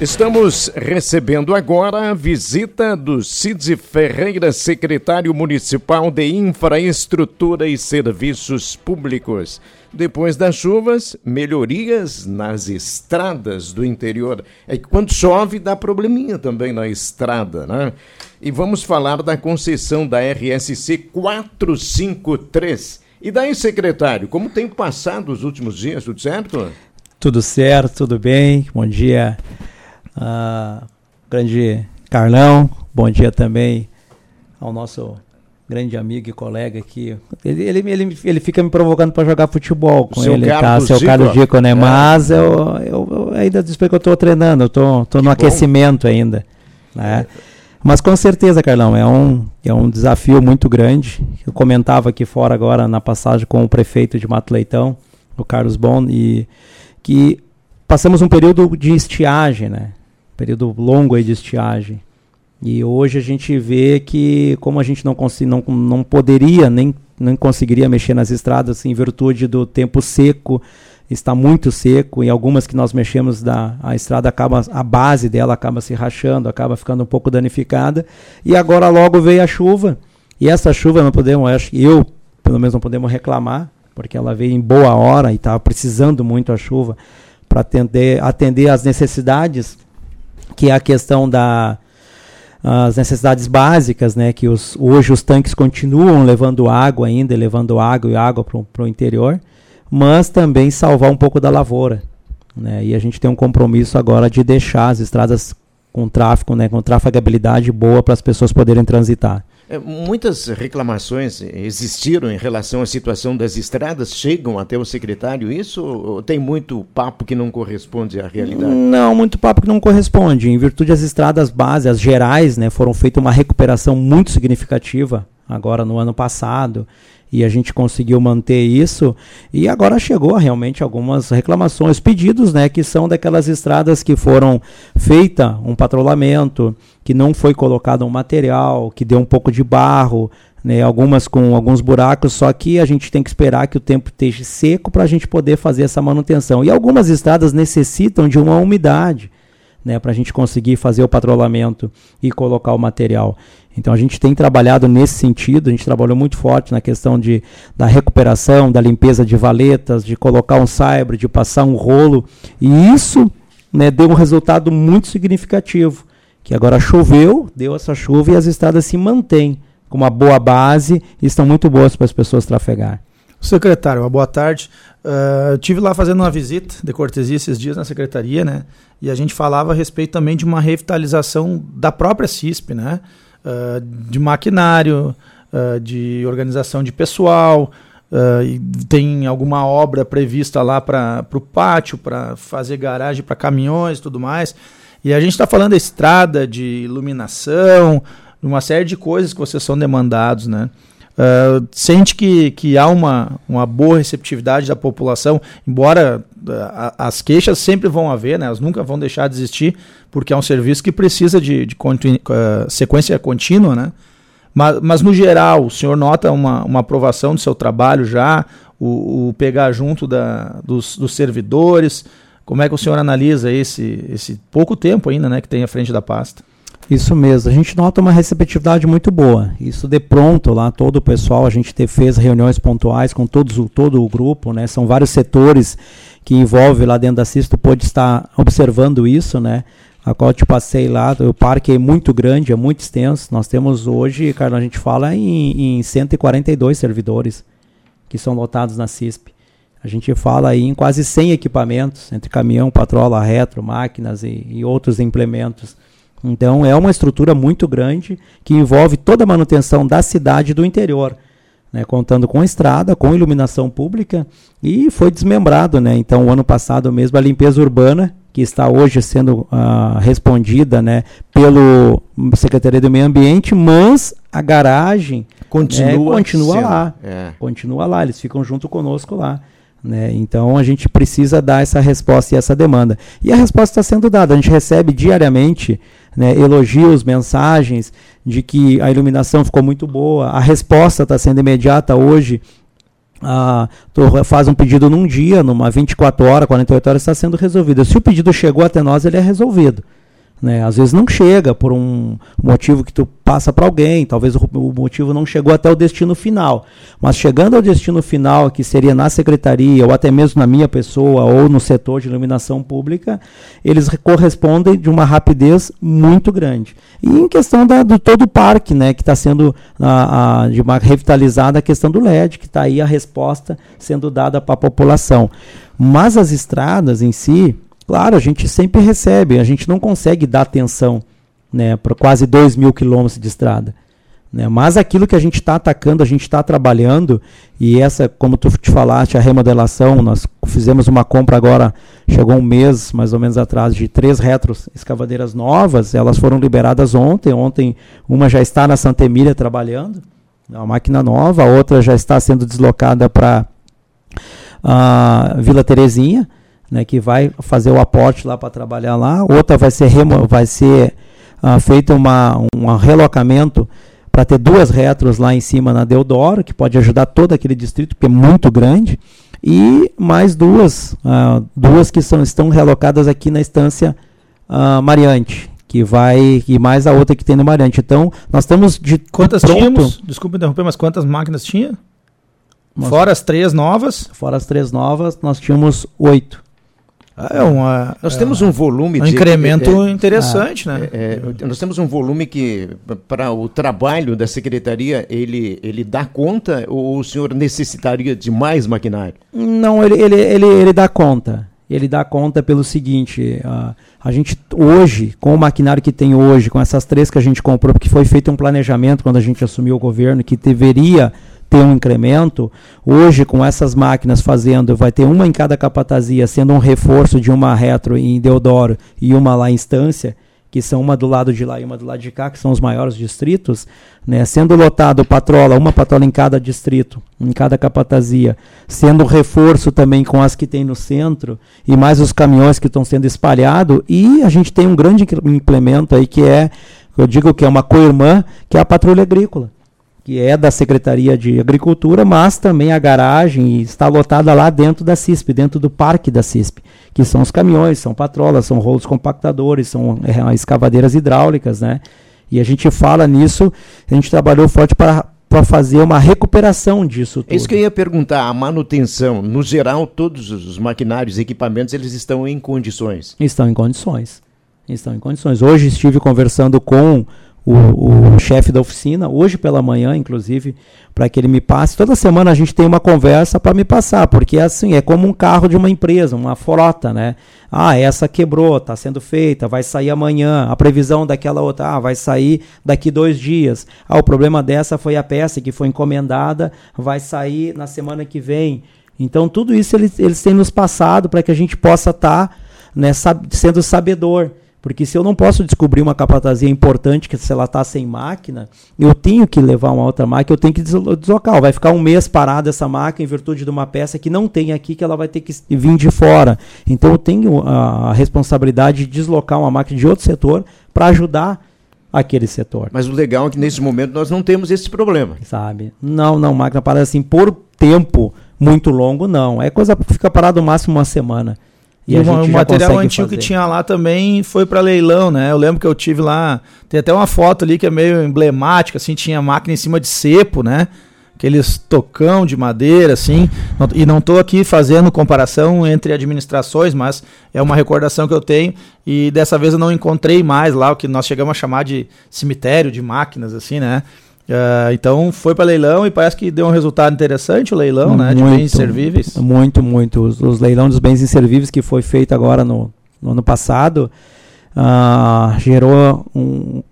Estamos recebendo agora a visita do Cid Ferreira, secretário municipal de Infraestrutura e Serviços Públicos. Depois das chuvas, melhorias nas estradas do interior. É que quando chove dá probleminha também na estrada, né? E vamos falar da concessão da RSC 453. E daí, secretário, como tem passado os últimos dias, tudo certo? Tudo certo, tudo bem. Bom dia ah, grande Carlão, bom dia também ao nosso grande amigo e colega aqui. Ele, ele, ele, ele fica me provocando para jogar futebol com ele, tá? Seu Carlos Dico, né? É. Mas eu, eu, eu ainda desculpa que eu estou treinando, eu estou tô, tô no aquecimento ainda, né? Mas com certeza, Carlão, é um, é um desafio muito grande. Eu comentava aqui fora agora na passagem com o prefeito de Mato Leitão, o Carlos Bon, e que passamos um período de estiagem, né? Período longo aí de estiagem. E hoje a gente vê que como a gente não, não, não poderia nem, nem conseguiria mexer nas estradas em virtude do tempo seco, está muito seco e algumas que nós mexemos da a estrada acaba a base dela acaba se rachando, acaba ficando um pouco danificada. E agora logo veio a chuva. E essa chuva não podemos, acho eu, pelo menos não podemos reclamar, porque ela veio em boa hora e estava precisando muito a chuva para atender atender às necessidades que é a questão da necessidades básicas, né, que os, hoje os tanques continuam levando água ainda, levando água e água para o interior, mas também salvar um pouco da lavoura. Né, e a gente tem um compromisso agora de deixar as estradas com tráfego, né, com trafegabilidade boa para as pessoas poderem transitar. É, muitas reclamações existiram em relação à situação das estradas. Chegam até o secretário isso ou tem muito papo que não corresponde à realidade? Não, muito papo que não corresponde. Em virtude das estradas base, as gerais, né, foram feita uma recuperação muito significativa agora no ano passado e a gente conseguiu manter isso. E agora chegou realmente algumas reclamações, pedidos, né, que são daquelas estradas que foram feita um patrulhamento, que não foi colocado um material, que deu um pouco de barro, né, algumas com alguns buracos, só que a gente tem que esperar que o tempo esteja seco para a gente poder fazer essa manutenção. E algumas estradas necessitam de uma umidade. Né, para a gente conseguir fazer o patrulhamento e colocar o material. Então a gente tem trabalhado nesse sentido, a gente trabalhou muito forte na questão de, da recuperação, da limpeza de valetas, de colocar um saibro, de passar um rolo, e isso né, deu um resultado muito significativo, que agora choveu, deu essa chuva e as estradas se mantêm com uma boa base e estão muito boas para as pessoas trafegar. Secretário, uma boa tarde. Uh, eu tive lá fazendo uma visita de cortesia esses dias na secretaria, né? E a gente falava a respeito também de uma revitalização da própria CISP, né? uh, de maquinário, uh, de organização de pessoal, tem alguma obra prevista lá para o pátio, para fazer garagem para caminhões e tudo mais. E a gente está falando da estrada, de iluminação, uma série de coisas que vocês são demandados, né? Uh, sente que, que há uma, uma boa receptividade da população, embora uh, as queixas sempre vão haver, né? elas nunca vão deixar de existir, porque é um serviço que precisa de, de uh, sequência contínua, né? Mas, mas, no geral, o senhor nota uma, uma aprovação do seu trabalho já, o, o pegar junto da, dos, dos servidores, como é que o senhor analisa esse, esse pouco tempo ainda né, que tem à frente da pasta? Isso mesmo, a gente nota uma receptividade muito boa. Isso de pronto lá, todo o pessoal, a gente fez reuniões pontuais com todos, todo o grupo, né? São vários setores que envolve lá dentro da CISTO, pode estar observando isso, né? A qual eu te passei lá, o parque é muito grande, é muito extenso. Nós temos hoje, Carlos, a gente fala em, em 142 servidores que são lotados na CISP. A gente fala aí em quase 100 equipamentos, entre caminhão, patrola, retro, máquinas e, e outros implementos. Então é uma estrutura muito grande que envolve toda a manutenção da cidade do interior, né, contando com estrada, com iluminação pública e foi desmembrado, né? Então o ano passado mesmo a limpeza urbana que está hoje sendo uh, respondida, né, pelo Secretaria do Meio Ambiente, mas a garagem continua, né, continua lá, é. continua lá, eles ficam junto conosco lá. Né? Então a gente precisa dar essa resposta e essa demanda. E a resposta está sendo dada. A gente recebe diariamente né, elogios, mensagens de que a iluminação ficou muito boa. A resposta está sendo imediata hoje ah, faz um pedido num dia, numa 24 horas, 48 horas está sendo resolvido. Se o pedido chegou até nós, ele é resolvido. Né? Às vezes não chega por um motivo que tu passa para alguém, talvez o, o, motivo não chegou até o destino final. Mas chegando ao destino final, que seria na secretaria, ou até mesmo na minha pessoa, ou no setor de iluminação pública, eles correspondem de uma rapidez muito grande. E em questão da, do todo o parque, né, que está sendo a, a, de uma revitalizada a questão do LED, que está aí a resposta sendo dada para a população. Mas as estradas em si, Claro, a gente sempre recebe, a gente não consegue dar atenção né, para quase 2 mil quilômetros de estrada. Né? Mas aquilo que a gente está atacando, a gente está trabalhando, e essa, como tu te falaste, a remodelação, nós fizemos uma compra agora, chegou um mês mais ou menos atrás, de três retros escavadeiras novas, elas foram liberadas ontem, ontem uma já está na Santa Emília trabalhando, é uma máquina nova, a outra já está sendo deslocada para a Vila Terezinha, né, que vai fazer o aporte lá para trabalhar lá. Outra vai ser, vai ser uh, feito uma, um relocamento para ter duas retros lá em cima na Deodoro, que pode ajudar todo aquele distrito, que é muito grande. E mais duas, uh, duas que são, estão relocadas aqui na estância uh, Mariante, que vai e mais a outra que tem no Mariante. Então, nós estamos de quantas pronto. tínhamos? Desculpa interromper, mas quantas máquinas tinha? Nós, fora as três novas? Fora as três novas, nós tínhamos oito. É uma, nós é temos um volume um de incremento é, interessante, né? É, é, nós temos um volume que para o trabalho da secretaria ele ele dá conta ou o senhor necessitaria de mais maquinário? Não, ele ele, ele, ele dá conta. Ele dá conta pelo seguinte, a, a gente hoje, com o maquinário que tem hoje, com essas três que a gente comprou, porque foi feito um planejamento quando a gente assumiu o governo que deveria ter um incremento. Hoje, com essas máquinas fazendo, vai ter uma em cada capatazia, sendo um reforço de uma retro em Deodoro e uma lá em Estância, que são uma do lado de lá e uma do lado de cá, que são os maiores distritos, né? sendo lotado patrola, uma patrola em cada distrito, em cada capatazia, sendo reforço também com as que tem no centro, e mais os caminhões que estão sendo espalhados, e a gente tem um grande implemento aí que é, eu digo que é uma co-irmã, que é a patrulha agrícola que é da Secretaria de Agricultura, mas também a garagem está lotada lá dentro da CISP, dentro do parque da CISP, que são os caminhões, são patrolas, são rolos compactadores, são é, escavadeiras hidráulicas, né? E a gente fala nisso, a gente trabalhou forte para para fazer uma recuperação disso tudo. É isso que eu ia perguntar, a manutenção, no geral, todos os maquinários, equipamentos, eles estão em condições? Estão em condições. Estão em condições. Hoje estive conversando com o, o chefe da oficina, hoje pela manhã, inclusive, para que ele me passe. Toda semana a gente tem uma conversa para me passar, porque é assim, é como um carro de uma empresa, uma frota, né? Ah, essa quebrou, está sendo feita, vai sair amanhã. A previsão daquela outra, ah, vai sair daqui dois dias. Ah, o problema dessa foi a peça que foi encomendada, vai sair na semana que vem. Então, tudo isso eles, eles têm nos passado para que a gente possa estar tá, né, sab sendo sabedor. Porque se eu não posso descobrir uma capatazia importante, que se ela está sem máquina, eu tenho que levar uma outra máquina, eu tenho que deslocar. Vai ficar um mês parada essa máquina em virtude de uma peça que não tem aqui, que ela vai ter que vir de fora. Então eu tenho a responsabilidade de deslocar uma máquina de outro setor para ajudar aquele setor. Mas o legal é que nesse momento nós não temos esse problema. Sabe? Não, não, máquina parada assim por tempo muito longo, não. É coisa que fica parada no máximo uma semana. E, e o material antigo fazer. que tinha lá também foi para leilão, né? Eu lembro que eu tive lá, tem até uma foto ali que é meio emblemática, assim, tinha máquina em cima de cepo, né? Aqueles tocão de madeira, assim. E não estou aqui fazendo comparação entre administrações, mas é uma recordação que eu tenho. E dessa vez eu não encontrei mais lá o que nós chegamos a chamar de cemitério de máquinas, assim, né? Uh, então foi para leilão e parece que deu um resultado interessante o leilão, muito, né, de bens inservíveis. Muito, muito. Os, os leilão dos bens inservíveis que foi feito agora no, no ano passado uh, gerou um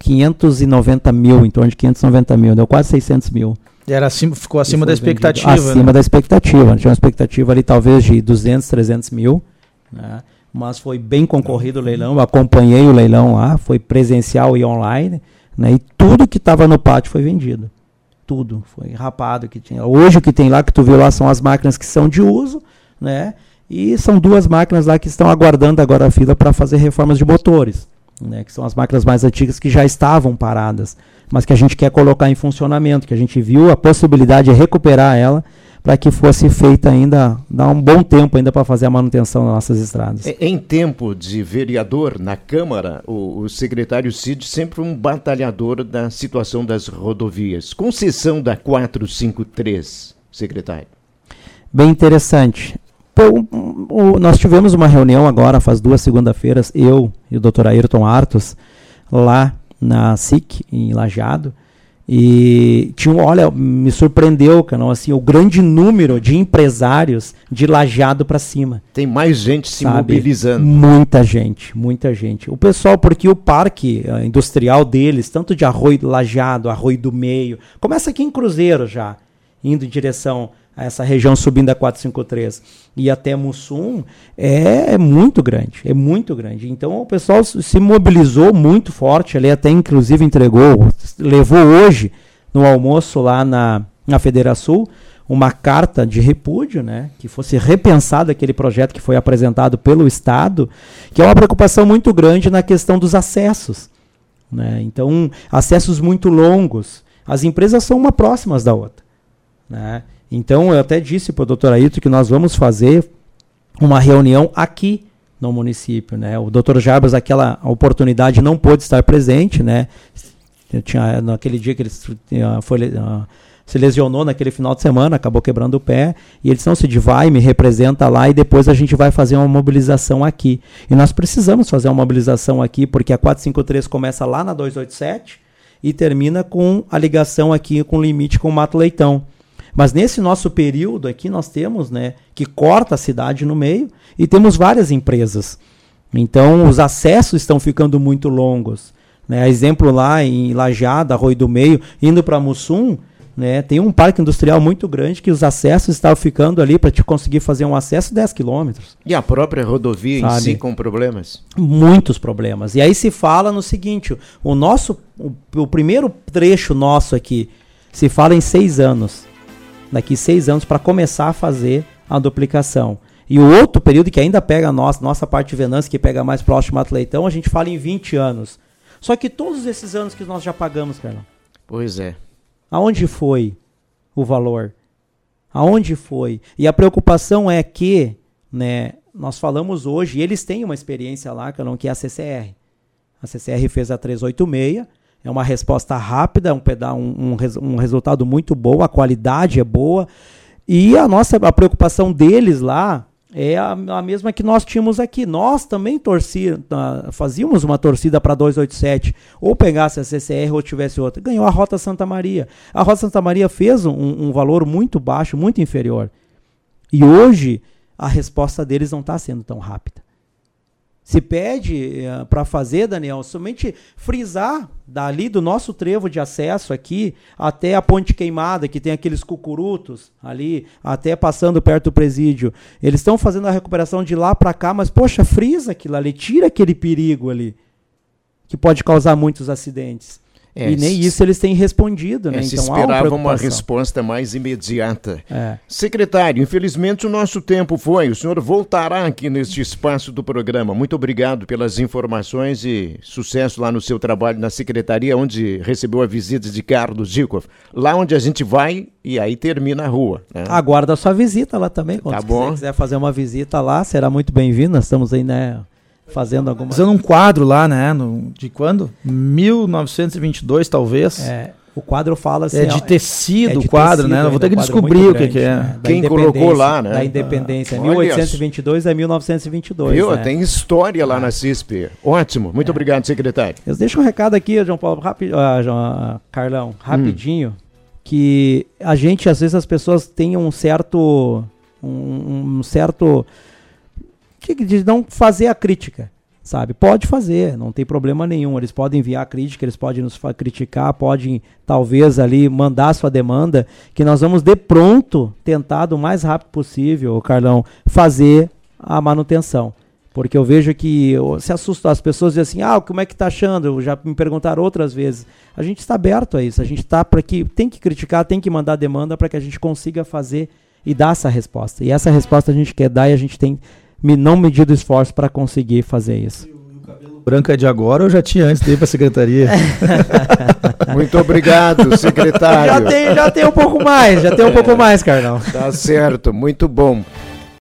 590 mil, em torno de 590 mil, deu quase 600 mil. E era acima, ficou acima da expectativa. Acima né? da expectativa. Tinha uma expectativa ali talvez de 200, 300 mil. Né? Mas foi bem concorrido o leilão. Eu acompanhei o leilão lá, foi presencial e online. Né? E tudo que estava no pátio foi vendido. Tudo. Foi rapado que tinha. Hoje o que tem lá, que tu viu lá, são as máquinas que são de uso, né? E são duas máquinas lá que estão aguardando agora a fila para fazer reformas de motores. Né, que são as máquinas mais antigas que já estavam paradas, mas que a gente quer colocar em funcionamento, que a gente viu a possibilidade de recuperar ela para que fosse feita ainda, dá um bom tempo ainda para fazer a manutenção das nossas estradas. Em tempo de vereador na Câmara, o, o secretário Cid sempre um batalhador da situação das rodovias. Concessão da 453, secretário. Bem interessante. Pô, o, nós tivemos uma reunião agora, faz duas segunda-feiras, eu e o doutor Ayrton Artos, lá na SIC, em Lajeado, e tinha, olha, me surpreendeu, canal, assim, o grande número de empresários de lajeado para cima. Tem mais gente se sabe? mobilizando. Muita gente, muita gente. O pessoal, porque o parque uh, industrial deles, tanto de Arroio Lajeado, Arroio do Meio, começa aqui em Cruzeiro já, indo em direção essa região subindo a 453 e até Mussum é, é, muito grande, é muito grande. Então o pessoal se mobilizou muito forte, ali até inclusive entregou, levou hoje no almoço lá na, na Federação uma carta de repúdio, né, que fosse repensado aquele projeto que foi apresentado pelo Estado, que é uma preocupação muito grande na questão dos acessos. Né? Então, acessos muito longos. As empresas são uma próximas da outra. Né? Então, eu até disse para o doutor Ayrton que nós vamos fazer uma reunião aqui no município. Né? O doutor Jarbas, aquela oportunidade, não pôde estar presente. Né? Eu tinha, naquele dia que ele foi, uh, se lesionou naquele final de semana, acabou quebrando o pé, e ele disse, não, Cid, vai, me representa lá e depois a gente vai fazer uma mobilização aqui. E nós precisamos fazer uma mobilização aqui, porque a 453 começa lá na 287 e termina com a ligação aqui com o limite com o Mato Leitão. Mas nesse nosso período aqui nós temos, né, que corta a cidade no meio e temos várias empresas. Então os acessos estão ficando muito longos. Né? Exemplo lá em Lajeada, Arroio do Meio, indo para Mussum, né, tem um parque industrial muito grande que os acessos estavam ficando ali para te conseguir fazer um acesso 10 quilômetros. E a própria rodovia Sabe? em si com problemas? Muitos problemas. E aí se fala no seguinte: o nosso, o, o primeiro trecho nosso aqui, se fala em seis anos daqui seis anos para começar a fazer a duplicação. E o outro período que ainda pega a nossa, nossa parte de Venâncio, que pega mais próximo ao Atleitão, a gente fala em 20 anos. Só que todos esses anos que nós já pagamos, Carlão. Pois é. Aonde foi o valor? Aonde foi? E a preocupação é que, né, nós falamos hoje, eles têm uma experiência lá, Carlão, que é a CCR. A CCR fez a 386, é uma resposta rápida, um, um, um, um resultado muito bom, a qualidade é boa. E a nossa a preocupação deles lá é a, a, mesma que nós tínhamos aqui. Nós também torcia, fazíamos uma torcida para 287, ou pegasse a CCR ou tivesse outra. Ganhou a Rota Santa Maria. A Rota Santa Maria fez um, um valor muito baixo, muito inferior. E hoje a resposta deles não está sendo tão rápida. Se pede eh, para fazer, Daniel, somente frisar dali do nosso trevo de acesso aqui até a Ponte Queimada, que tem aqueles cucurutos ali, até passando perto do presídio. Eles estão fazendo a recuperação de lá para cá, mas poxa, frisa aquilo ali, tira aquele perigo ali, que pode causar muitos acidentes. É, e nem isso eles têm respondido, né? É, se então, esperava uma, uma resposta mais imediata. É. Secretário, infelizmente o nosso tempo foi. O senhor voltará aqui neste espaço do programa. Muito obrigado pelas informações e sucesso lá no seu trabalho na secretaria, onde recebeu a visita de Carlos Zikov. Lá onde a gente vai e aí termina a rua. Né? Aguarda a sua visita lá também. Quando tá bom. quiser fazer uma visita lá, será muito bem-vindo. Nós estamos aí, né? Fazendo alguma Fazendo um quadro lá, né? No, de quando? 1922, talvez. É. O quadro fala assim. É de tecido é de o quadro, tecido, né? Eu vou ter que descobrir o que, que, é. Né? Quem colocou lá, né? Da independência. Ah, 1822 a 1922. Viu? Né? Tem história lá na CISP. Ótimo. Muito é. obrigado, secretário. Eu deixo um recado aqui, João Paulo, rapi, uh, João, Carlão, rapidinho. Hum. Que a gente, às vezes, as pessoas têm um certo. um, um certo de não fazer a crítica, sabe? Pode fazer, não tem problema nenhum. Eles podem enviar crítica, eles podem nos criticar, podem talvez ali mandar sua demanda, que nós vamos de pronto tentar do mais rápido possível, Carlão, fazer a manutenção. Porque eu vejo que se assusta, as pessoas dizem assim, ah, como é que tá achando? Já me perguntaram outras vezes. A gente está aberto a isso, a gente está para que tem que criticar, tem que mandar demanda para que a gente consiga fazer e dar essa resposta. E essa resposta a gente quer dar e a gente tem não medido esforço para conseguir fazer isso. branca de agora ou já tinha antes de ir para a secretaria? Muito obrigado, secretário. Já tem, já tem um pouco mais, já tem um pouco mais, Carlão. Tá certo, muito bom.